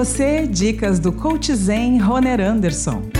você dicas do Coach Zen Roner Anderson.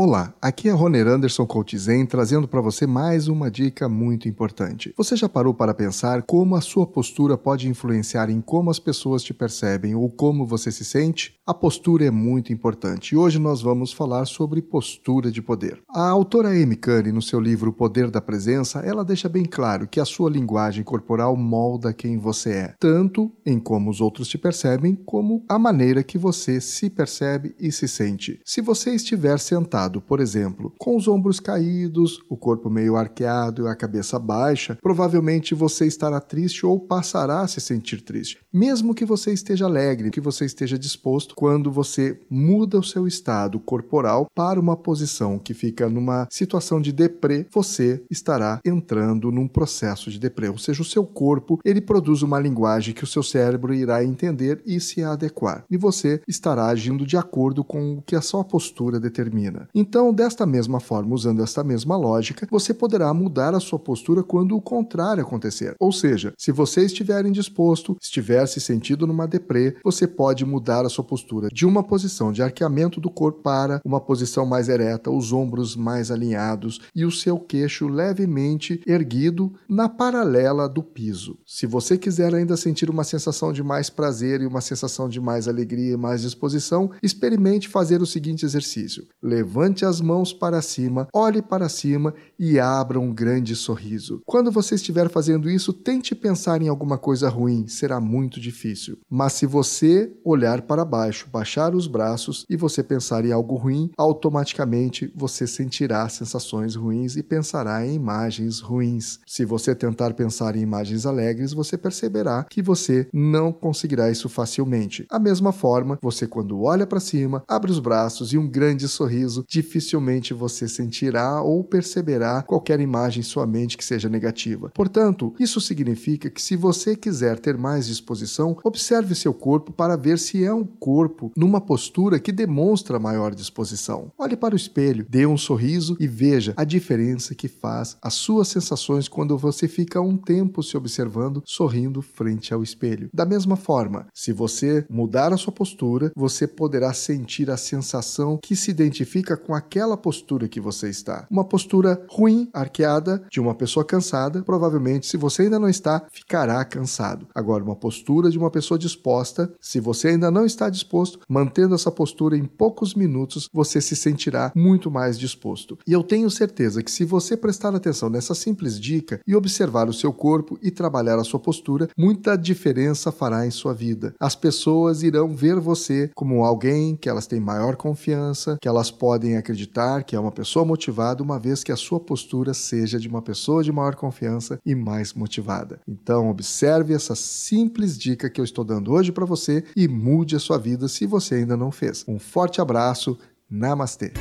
Olá, aqui é Roner Anderson Coach Zen, trazendo para você mais uma dica muito importante. Você já parou para pensar como a sua postura pode influenciar em como as pessoas te percebem ou como você se sente? A postura é muito importante e hoje nós vamos falar sobre postura de poder. A autora Amy Cuddy, no seu livro Poder da Presença, ela deixa bem claro que a sua linguagem corporal molda quem você é, tanto em como os outros te percebem, como a maneira que você se percebe e se sente. Se você estiver sentado por exemplo, com os ombros caídos, o corpo meio arqueado e a cabeça baixa, provavelmente você estará triste ou passará a se sentir triste. Mesmo que você esteja alegre, que você esteja disposto, quando você muda o seu estado corporal para uma posição que fica numa situação de deprê, você estará entrando num processo de deprê, ou seja, o seu corpo, ele produz uma linguagem que o seu cérebro irá entender e se adequar. E você estará agindo de acordo com o que a sua postura determina. Então, desta mesma forma, usando esta mesma lógica, você poderá mudar a sua postura quando o contrário acontecer. Ou seja, se você estiver indisposto, estiver se sentindo numa deprê, você pode mudar a sua postura de uma posição de arqueamento do corpo para uma posição mais ereta, os ombros mais alinhados e o seu queixo levemente erguido na paralela do piso. Se você quiser ainda sentir uma sensação de mais prazer e uma sensação de mais alegria e mais disposição, experimente fazer o seguinte exercício: levante levante as mãos para cima, olhe para cima e abra um grande sorriso. Quando você estiver fazendo isso, tente pensar em alguma coisa ruim, será muito difícil. Mas se você olhar para baixo, baixar os braços e você pensar em algo ruim, automaticamente você sentirá sensações ruins e pensará em imagens ruins. Se você tentar pensar em imagens alegres, você perceberá que você não conseguirá isso facilmente. A mesma forma, você quando olha para cima, abre os braços e um grande sorriso dificilmente você sentirá ou perceberá qualquer imagem em sua mente que seja negativa. Portanto, isso significa que se você quiser ter mais disposição, observe seu corpo para ver se é um corpo numa postura que demonstra maior disposição. Olhe para o espelho, dê um sorriso e veja a diferença que faz as suas sensações quando você fica um tempo se observando sorrindo frente ao espelho. Da mesma forma, se você mudar a sua postura, você poderá sentir a sensação que se identifica com aquela postura que você está. Uma postura ruim, arqueada, de uma pessoa cansada, provavelmente, se você ainda não está, ficará cansado. Agora, uma postura de uma pessoa disposta, se você ainda não está disposto, mantendo essa postura em poucos minutos, você se sentirá muito mais disposto. E eu tenho certeza que se você prestar atenção nessa simples dica e observar o seu corpo e trabalhar a sua postura, muita diferença fará em sua vida. As pessoas irão ver você como alguém que elas têm maior confiança, que elas podem acreditar que é uma pessoa motivada, uma vez que a sua postura seja de uma pessoa de maior confiança e mais motivada. Então, observe essa simples dica que eu estou dando hoje para você e mude a sua vida se você ainda não fez. Um forte abraço, namastê!